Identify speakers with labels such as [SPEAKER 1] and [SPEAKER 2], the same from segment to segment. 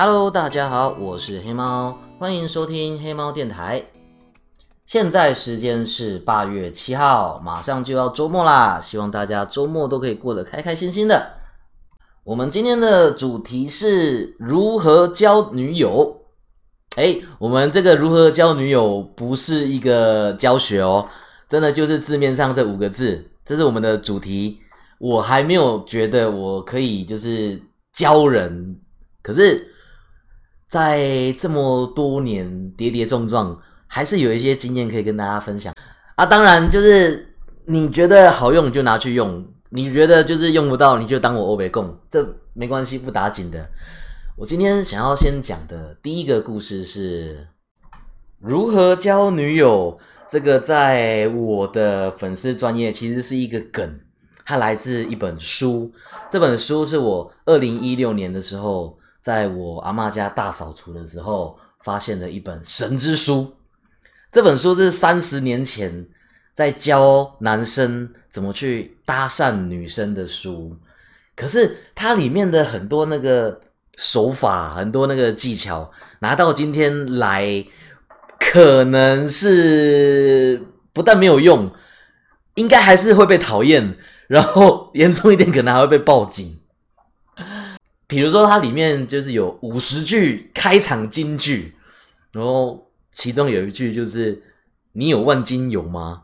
[SPEAKER 1] Hello，大家好，我是黑猫，欢迎收听黑猫电台。现在时间是八月七号，马上就要周末啦，希望大家周末都可以过得开开心心的。我们今天的主题是如何交女友。哎，我们这个如何交女友不是一个教学哦，真的就是字面上这五个字，这是我们的主题。我还没有觉得我可以就是教人，可是。在这么多年跌跌撞撞，还是有一些经验可以跟大家分享啊！当然，就是你觉得好用就拿去用，你觉得就是用不到你就当我欧北贡，这没关系，不打紧的。我今天想要先讲的第一个故事是如何交女友。这个在我的粉丝专业其实是一个梗，它来自一本书。这本书是我二零一六年的时候。在我阿妈家大扫除的时候，发现了一本神之书。这本书是三十年前在教男生怎么去搭讪女生的书，可是它里面的很多那个手法，很多那个技巧，拿到今天来，可能是不但没有用，应该还是会被讨厌，然后严重一点，可能还会被报警。比如说，它里面就是有五十句开场金句，然后其中有一句就是“你有万金油吗？”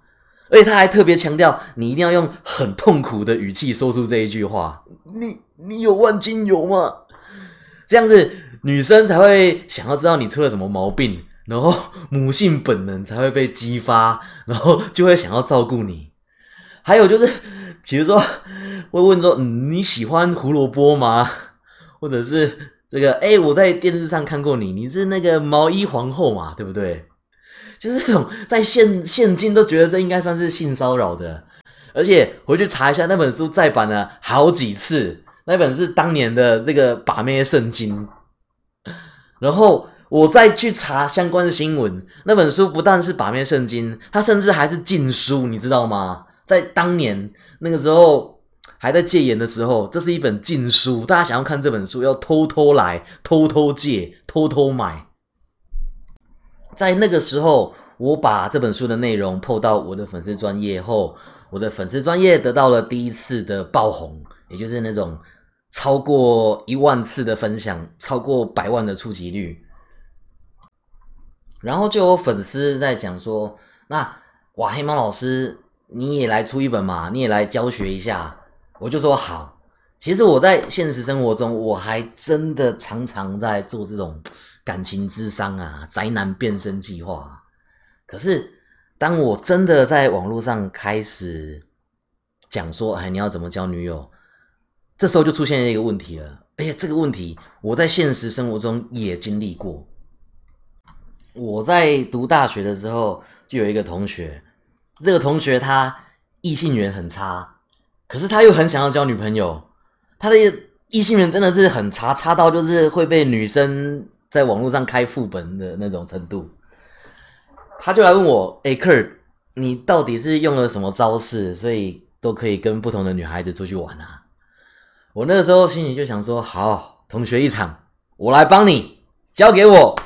[SPEAKER 1] 而且他还特别强调，你一定要用很痛苦的语气说出这一句话：“你你有万金油吗？”这样子女生才会想要知道你出了什么毛病，然后母性本能才会被激发，然后就会想要照顾你。还有就是，比如说会问说：“你喜欢胡萝卜吗？”或者是 这个，哎，我在电视上看过你，你是那个毛衣皇后嘛，对不对？就是这种在现现今都觉得这应该算是性骚扰的，而且回去查一下那本书再版了好几次，那本是当年的这个把妹圣经。然后我再去查相关的新闻，那本书不但是把妹圣经，它甚至还是禁书，你知道吗？在当年那个时候。还在戒严的时候，这是一本禁书。大家想要看这本书，要偷偷来、偷偷借、偷偷买。在那个时候，我把这本书的内容破到我的粉丝专业后，我的粉丝专业得到了第一次的爆红，也就是那种超过一万次的分享，超过百万的触及率。然后就有粉丝在讲说：“那哇，黑猫老师，你也来出一本嘛？你也来教学一下。”我就说好，其实我在现实生活中，我还真的常常在做这种感情智商啊、宅男变身计划。可是，当我真的在网络上开始讲说，哎，你要怎么交女友？这时候就出现了一个问题了。而且这个问题，我在现实生活中也经历过。我在读大学的时候，就有一个同学，这个同学他异性缘很差。可是他又很想要交女朋友，他的异性缘真的是很差，差到就是会被女生在网络上开副本的那种程度。他就来问我：“哎，Kurt，你到底是用了什么招式，所以都可以跟不同的女孩子出去玩啊？”我那时候心里就想说：“好，同学一场，我来帮你，交给我。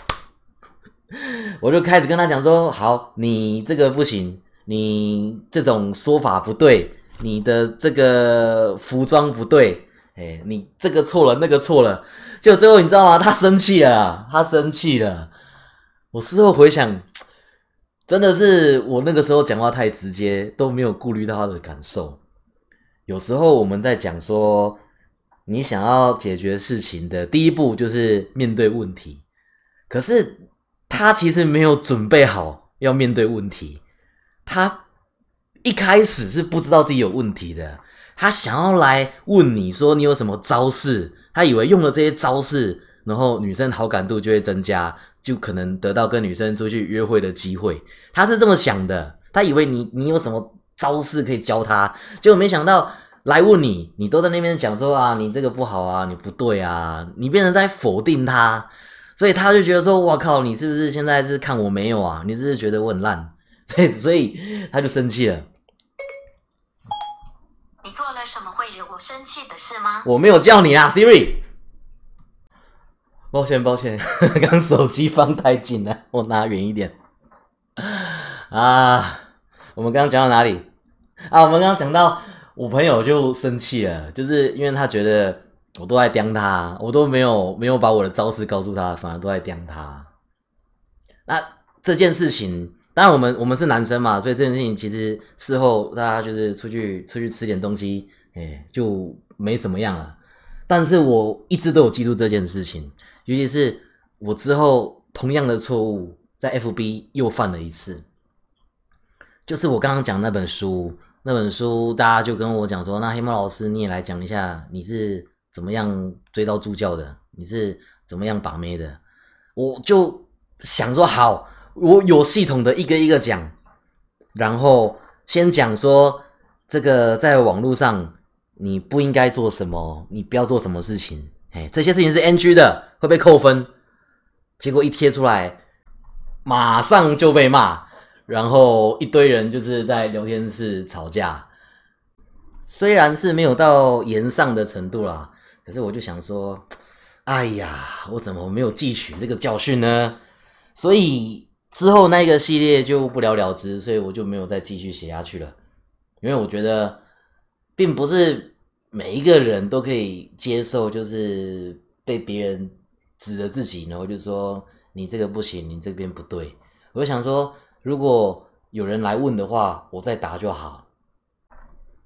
[SPEAKER 1] ”我就开始跟他讲说：“好，你这个不行，你这种说法不对。”你的这个服装不对，哎，你这个错了，那个错了，就最后你知道吗？他生气了，他生气了。我事后回想，真的是我那个时候讲话太直接，都没有顾虑到他的感受。有时候我们在讲说，你想要解决事情的第一步就是面对问题，可是他其实没有准备好要面对问题，他。一开始是不知道自己有问题的，他想要来问你说你有什么招式，他以为用了这些招式，然后女生好感度就会增加，就可能得到跟女生出去约会的机会。他是这么想的，他以为你你有什么招式可以教他，结果没想到来问你，你都在那边讲说啊，你这个不好啊，你不对啊，你变成在否定他，所以他就觉得说，我靠，你是不是现在是看我没有啊？你是不是觉得我很烂？所以，所以他就生气了。
[SPEAKER 2] 你做生气的事吗？
[SPEAKER 1] 我没有叫你啊，Siri。抱歉抱歉，刚手机放太近了，我拿远一点。啊，我们刚刚讲到哪里？啊，我们刚刚讲到我朋友就生气了，就是因为他觉得我都在刁他，我都没有没有把我的招式告诉他，反而都在刁他。那这件事情，当然我们我们是男生嘛，所以这件事情其实事后大家就是出去出去吃点东西，哎，就没什么样了。但是我一直都有记住这件事情，尤其是我之后同样的错误在 FB 又犯了一次，就是我刚刚讲那本书，那本书大家就跟我讲说，那黑猫老师你也来讲一下，你是怎么样追到助教的，你是怎么样把妹的，我就想说好，我有系统的一个一个讲，然后先讲说这个在网络上。你不应该做什么，你不要做什么事情，哎，这些事情是 NG 的，会被扣分。结果一贴出来，马上就被骂，然后一堆人就是在聊天室吵架。虽然是没有到言上的程度啦，可是我就想说，哎呀，我怎么没有汲取这个教训呢？所以之后那个系列就不了了之，所以我就没有再继续写下去了，因为我觉得。并不是每一个人都可以接受，就是被别人指着自己，然后就说你这个不行，你这边不对。我想说，如果有人来问的话，我再答就好。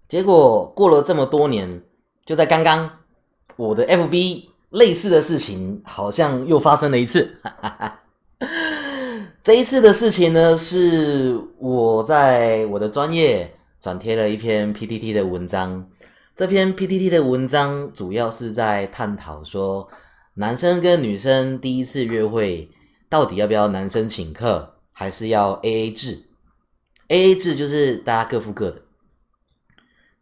[SPEAKER 1] 结果过了这么多年，就在刚刚，我的 FB 类似的事情好像又发生了一次。这一次的事情呢，是我在我的专业。转贴了一篇 PTT 的文章，这篇 PTT 的文章主要是在探讨说，男生跟女生第一次约会，到底要不要男生请客，还是要 AA 制？AA 制就是大家各付各的。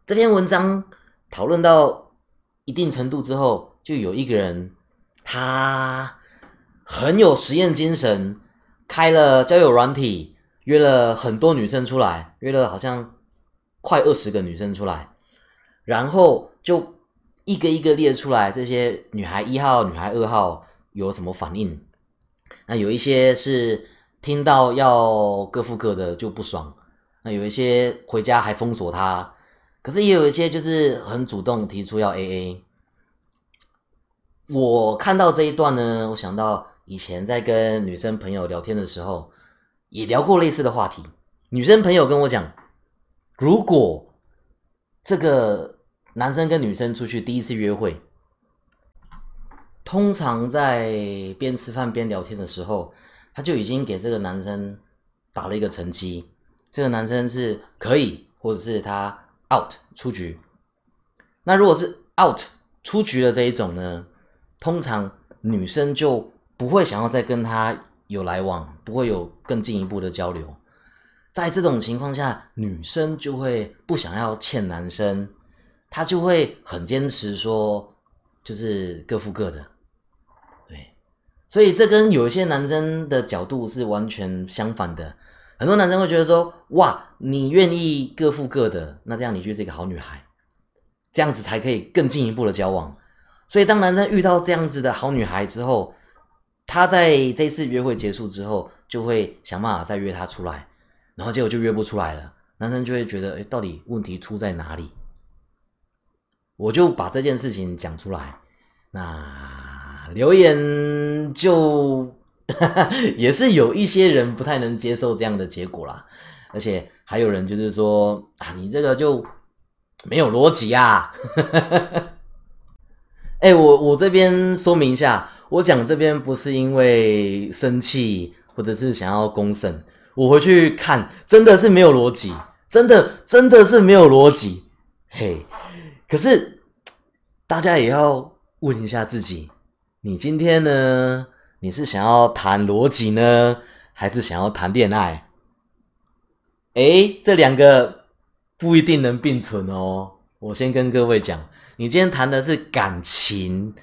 [SPEAKER 1] 这篇文章讨论到一定程度之后，就有一个人，他很有实验精神，开了交友软体，约了很多女生出来，约了好像。快二十个女生出来，然后就一个一个列出来，这些女孩一号、女孩二号有什么反应？那有一些是听到要各付各的就不爽，那有一些回家还封锁他，可是也有一些就是很主动提出要 AA。我看到这一段呢，我想到以前在跟女生朋友聊天的时候，也聊过类似的话题，女生朋友跟我讲。如果这个男生跟女生出去第一次约会，通常在边吃饭边聊天的时候，他就已经给这个男生打了一个成绩，这个男生是可以，或者是他 out 出局。那如果是 out 出局的这一种呢，通常女生就不会想要再跟他有来往，不会有更进一步的交流。在这种情况下，女生就会不想要欠男生，她就会很坚持说，就是各付各的，对，所以这跟有一些男生的角度是完全相反的。很多男生会觉得说，哇，你愿意各付各的，那这样你就是一个好女孩，这样子才可以更进一步的交往。所以当男生遇到这样子的好女孩之后，他在这次约会结束之后，就会想办法再约她出来。然后结果就约不出来了，男生就会觉得，哎，到底问题出在哪里？我就把这件事情讲出来，那留言就 也是有一些人不太能接受这样的结果啦，而且还有人就是说啊，你这个就没有逻辑啊！哎，我我这边说明一下，我讲这边不是因为生气，或者是想要公审。我回去看，真的是没有逻辑，真的真的是没有逻辑，嘿。可是大家也要问一下自己，你今天呢？你是想要谈逻辑呢，还是想要谈恋爱？哎，这两个不一定能并存哦。我先跟各位讲，你今天谈的是感情，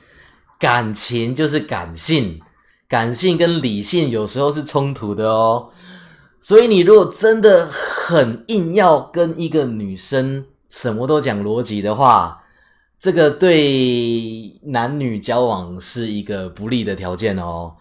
[SPEAKER 1] 感情就是感性，感性跟理性有时候是冲突的哦。所以，你如果真的很硬要跟一个女生什么都讲逻辑的话，这个对男女交往是一个不利的条件哦。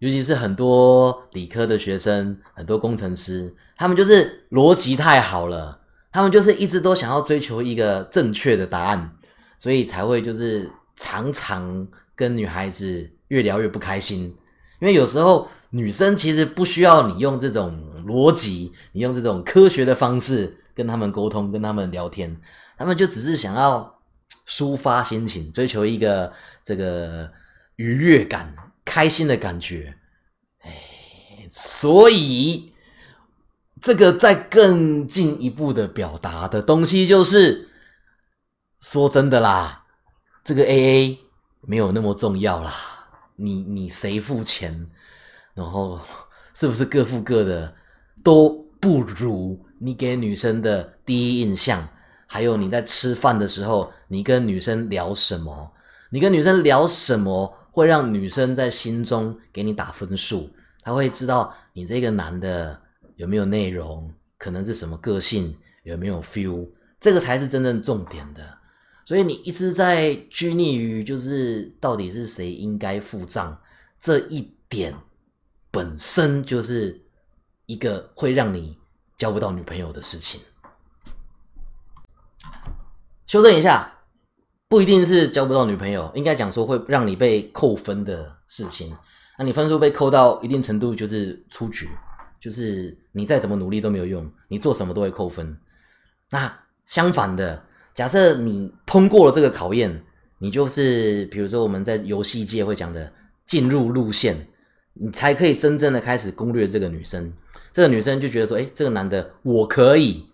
[SPEAKER 1] 尤其是很多理科的学生，很多工程师，他们就是逻辑太好了，他们就是一直都想要追求一个正确的答案，所以才会就是常常跟女孩子越聊越不开心。因为有时候女生其实不需要你用这种逻辑，你用这种科学的方式跟他们沟通，跟他们聊天，他们就只是想要抒发心情，追求一个这个愉悦感。开心的感觉，哎，所以这个再更进一步的表达的东西，就是说真的啦，这个 A A 没有那么重要啦。你你谁付钱，然后是不是各付各的，都不如你给女生的第一印象。还有你在吃饭的时候，你跟女生聊什么？你跟女生聊什么？会让女生在心中给你打分数，她会知道你这个男的有没有内容，可能是什么个性，有没有 feel，这个才是真正重点的。所以你一直在拘泥于就是到底是谁应该付账这一点，本身就是一个会让你交不到女朋友的事情。修正一下。不一定是交不到女朋友，应该讲说会让你被扣分的事情。那你分数被扣到一定程度，就是出局，就是你再怎么努力都没有用，你做什么都会扣分。那相反的，假设你通过了这个考验，你就是比如说我们在游戏界会讲的进入路线，你才可以真正的开始攻略这个女生。这个女生就觉得说，哎，这个男的我可以，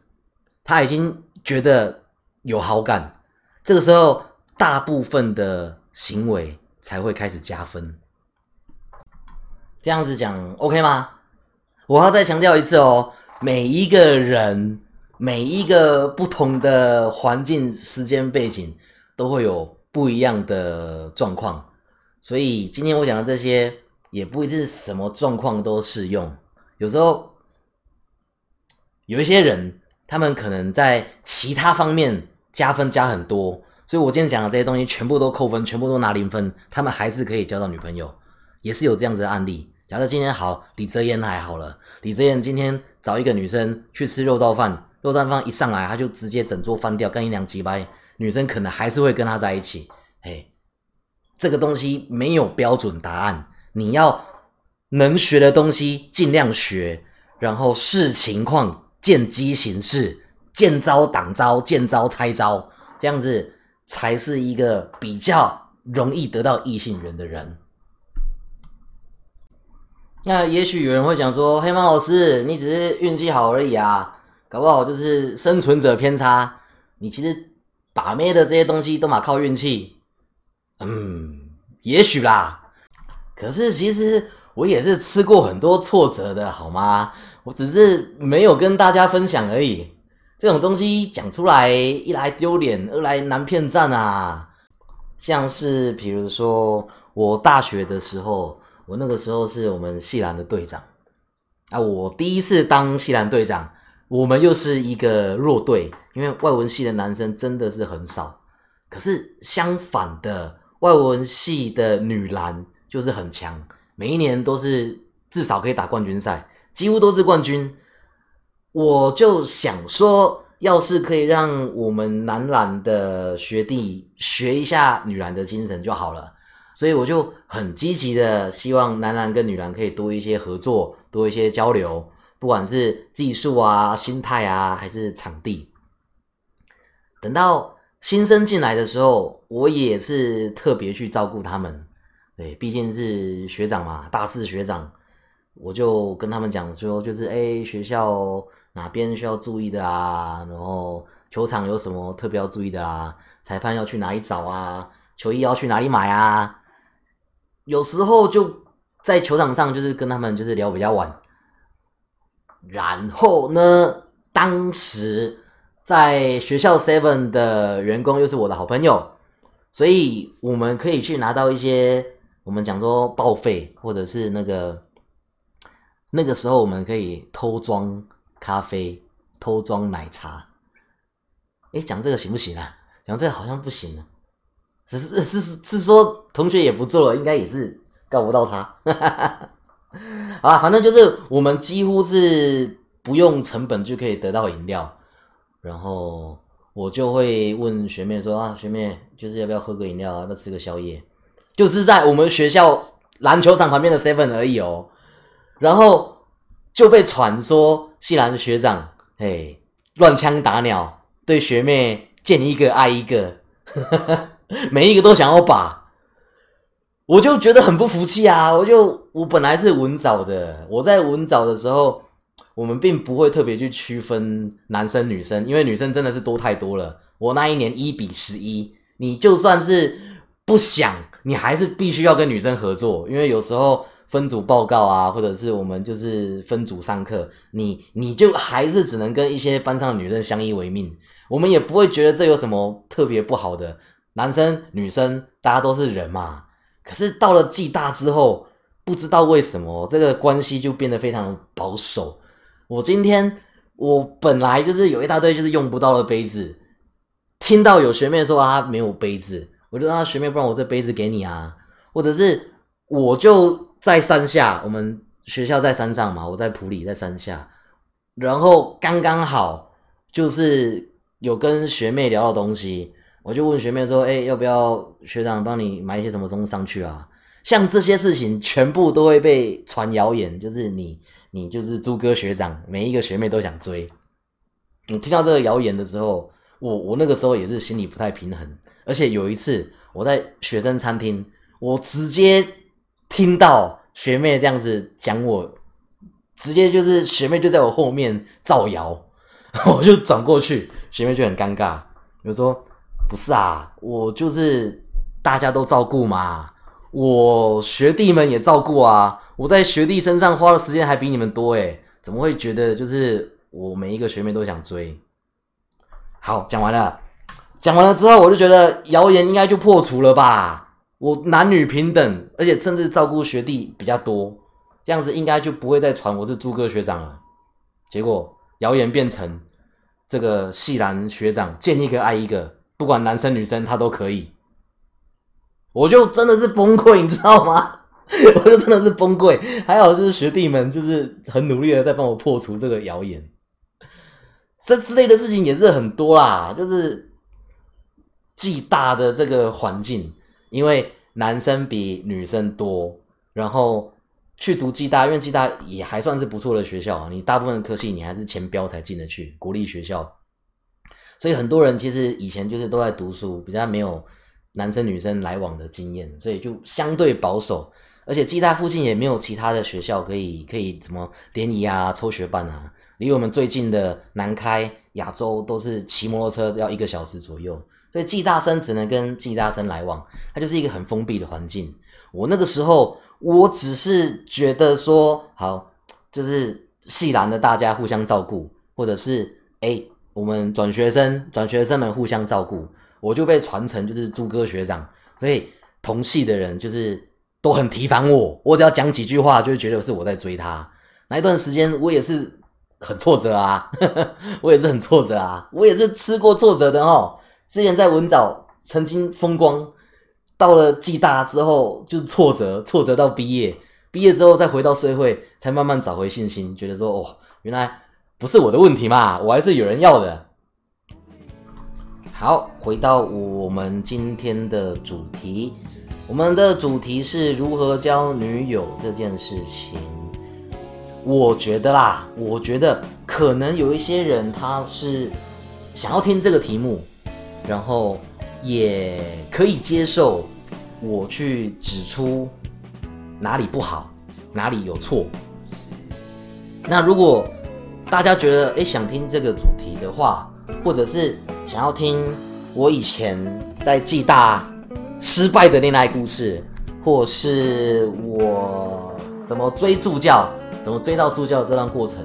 [SPEAKER 1] 他已经觉得有好感，这个时候。大部分的行为才会开始加分，这样子讲 OK 吗？我要再强调一次哦，每一个人、每一个不同的环境、时间背景都会有不一样的状况，所以今天我讲的这些也不一定什么状况都适用。有时候有一些人，他们可能在其他方面加分加很多。所以，我今天讲的这些东西全部都扣分，全部都拿零分，他们还是可以交到女朋友，也是有这样子的案例。假设今天好，李泽言还好了，李泽言今天找一个女生去吃肉燥饭，肉燥饭一上来，他就直接整桌翻掉，跟一两几百，女生可能还是会跟他在一起。嘿，这个东西没有标准答案，你要能学的东西尽量学，然后视情况见机行事，见招挡招，见招拆招，这样子。才是一个比较容易得到异性缘的人。那也许有人会讲说：“黑猫老师，你只是运气好而已啊，搞不好就是生存者偏差。你其实把妹的这些东西都嘛靠运气。”嗯，也许啦。可是其实我也是吃过很多挫折的，好吗？我只是没有跟大家分享而已。这种东西讲出来，一来丢脸，二来难骗赞啊！像是比如说，我大学的时候，我那个时候是我们系篮的队长啊。我第一次当系篮队长，我们又是一个弱队，因为外文系的男生真的是很少。可是相反的，外文系的女篮就是很强，每一年都是至少可以打冠军赛，几乎都是冠军。我就想说，要是可以让我们男篮的学弟学一下女篮的精神就好了，所以我就很积极的希望男篮跟女篮可以多一些合作，多一些交流，不管是技术啊、心态啊，还是场地。等到新生进来的时候，我也是特别去照顾他们，对，毕竟是学长嘛，大四学长，我就跟他们讲说，就是哎，学校。哪边需要注意的啊？然后球场有什么特别要注意的啊？裁判要去哪里找啊？球衣要去哪里买啊？有时候就在球场上，就是跟他们就是聊比较晚。然后呢，当时在学校 Seven 的员工又是我的好朋友，所以我们可以去拿到一些我们讲说报废，或者是那个那个时候我们可以偷装。咖啡偷装奶茶，哎，讲这个行不行啊？讲这个好像不行啊，只是是是是说同学也不做了，应该也是告不到他。好了，反正就是我们几乎是不用成本就可以得到饮料，然后我就会问学妹说啊，学妹就是要不要喝个饮料，要不要吃个宵夜？就是在我们学校篮球场旁边的 seven 而已哦，然后就被传说西兰的学长哎乱枪打鸟，对学妹见一个爱一个，每一个都想要把。我就觉得很不服气啊！我就我本来是文藻的，我在文藻的时候，我们并不会特别去区分男生女生，因为女生真的是多太多了。我那一年一比十一，你就算是不想，你还是必须要跟女生合作，因为有时候分组报告啊，或者是我们就是分组上课，你你就还是只能跟一些班上的女生相依为命。我们也不会觉得这有什么特别不好的，男生女生大家都是人嘛。可是到了暨大之后，不知道为什么这个关系就变得非常保守。我今天我本来就是有一大堆就是用不到的杯子，听到有学妹说她没有杯子，我就让他学妹，不然我这杯子给你啊。或者是我就在山下，我们学校在山上嘛，我在普里在山下，然后刚刚好就是有跟学妹聊到东西。我就问学妹说：“哎，要不要学长帮你买一些什么东西上去啊？”像这些事情全部都会被传谣言，就是你，你就是朱哥学长，每一个学妹都想追。你听到这个谣言的时候，我我那个时候也是心里不太平衡。而且有一次我在学生餐厅，我直接听到学妹这样子讲我，直接就是学妹就在我后面造谣，我就转过去，学妹就很尴尬，就说。不是啊，我就是大家都照顾嘛，我学弟们也照顾啊，我在学弟身上花的时间还比你们多诶，怎么会觉得就是我每一个学妹都想追？好，讲完了，讲完了之后，我就觉得谣言应该就破除了吧，我男女平等，而且甚至照顾学弟比较多，这样子应该就不会再传我是朱哥学长了。结果谣言变成这个系兰学长见一个爱一个。不管男生女生，他都可以，我就真的是崩溃，你知道吗？我就真的是崩溃。还好就是学弟们就是很努力的在帮我破除这个谣言，这之类的事情也是很多啦。就是暨大的这个环境，因为男生比女生多，然后去读暨大，因为暨大也还算是不错的学校，你大部分的科系你还是前标才进得去，国立学校。所以很多人其实以前就是都在读书，比较没有男生女生来往的经验，所以就相对保守。而且暨大附近也没有其他的学校可以可以什么联谊啊、抽学办啊。离我们最近的南开、亚洲都是骑摩托车要一个小时左右，所以暨大生只能跟暨大生来往，它就是一个很封闭的环境。我那个时候我只是觉得说，好，就是系篮的大家互相照顾，或者是哎。我们转学生，转学生们互相照顾，我就被传承就是朱哥学长，所以同系的人就是都很提防我，我只要讲几句话，就觉得是我在追他。那一段时间我也是很挫折啊，我也是很挫折啊，我也是吃过挫折的哦。之前在文藻曾经风光，到了暨大之后就挫折，挫折到毕业，毕业之后再回到社会，才慢慢找回信心，觉得说哦，原来。不是我的问题嘛，我还是有人要的。好，回到我们今天的主题，我们的主题是如何交女友这件事情。我觉得啦，我觉得可能有一些人他是想要听这个题目，然后也可以接受我去指出哪里不好，哪里有错。那如果大家觉得诶想听这个主题的话，或者是想要听我以前在暨大失败的恋爱故事，或是我怎么追助教，怎么追到助教这段过程，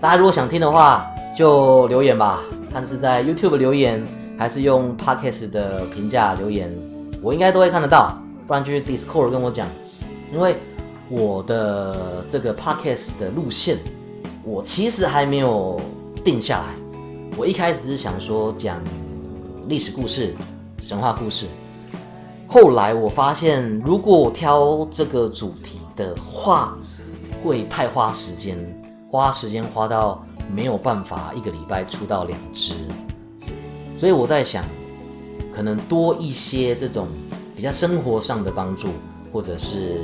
[SPEAKER 1] 大家如果想听的话，就留言吧，看是在 YouTube 留言，还是用 Podcast 的评价留言，我应该都会看得到，不然就去 Discord 跟我讲，因为我的这个 Podcast 的路线。我其实还没有定下来。我一开始是想说讲历史故事、神话故事。后来我发现，如果我挑这个主题的话，会太花时间，花时间花到没有办法一个礼拜出到两支。所以我在想，可能多一些这种比较生活上的帮助，或者是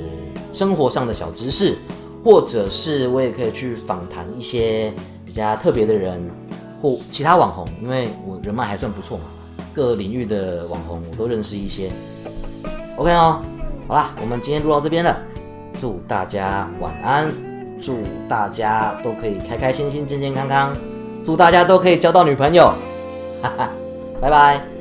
[SPEAKER 1] 生活上的小知识，或者是我也可以去访谈一些比较特别的人或其他网红，因为我人脉还算不错嘛，各领域的网红我都认识一些。OK 哦，好啦，我们今天录到这边了，祝大家晚安，祝大家都可以开开心心、健健康康，祝大家都可以交到女朋友，哈哈，拜拜。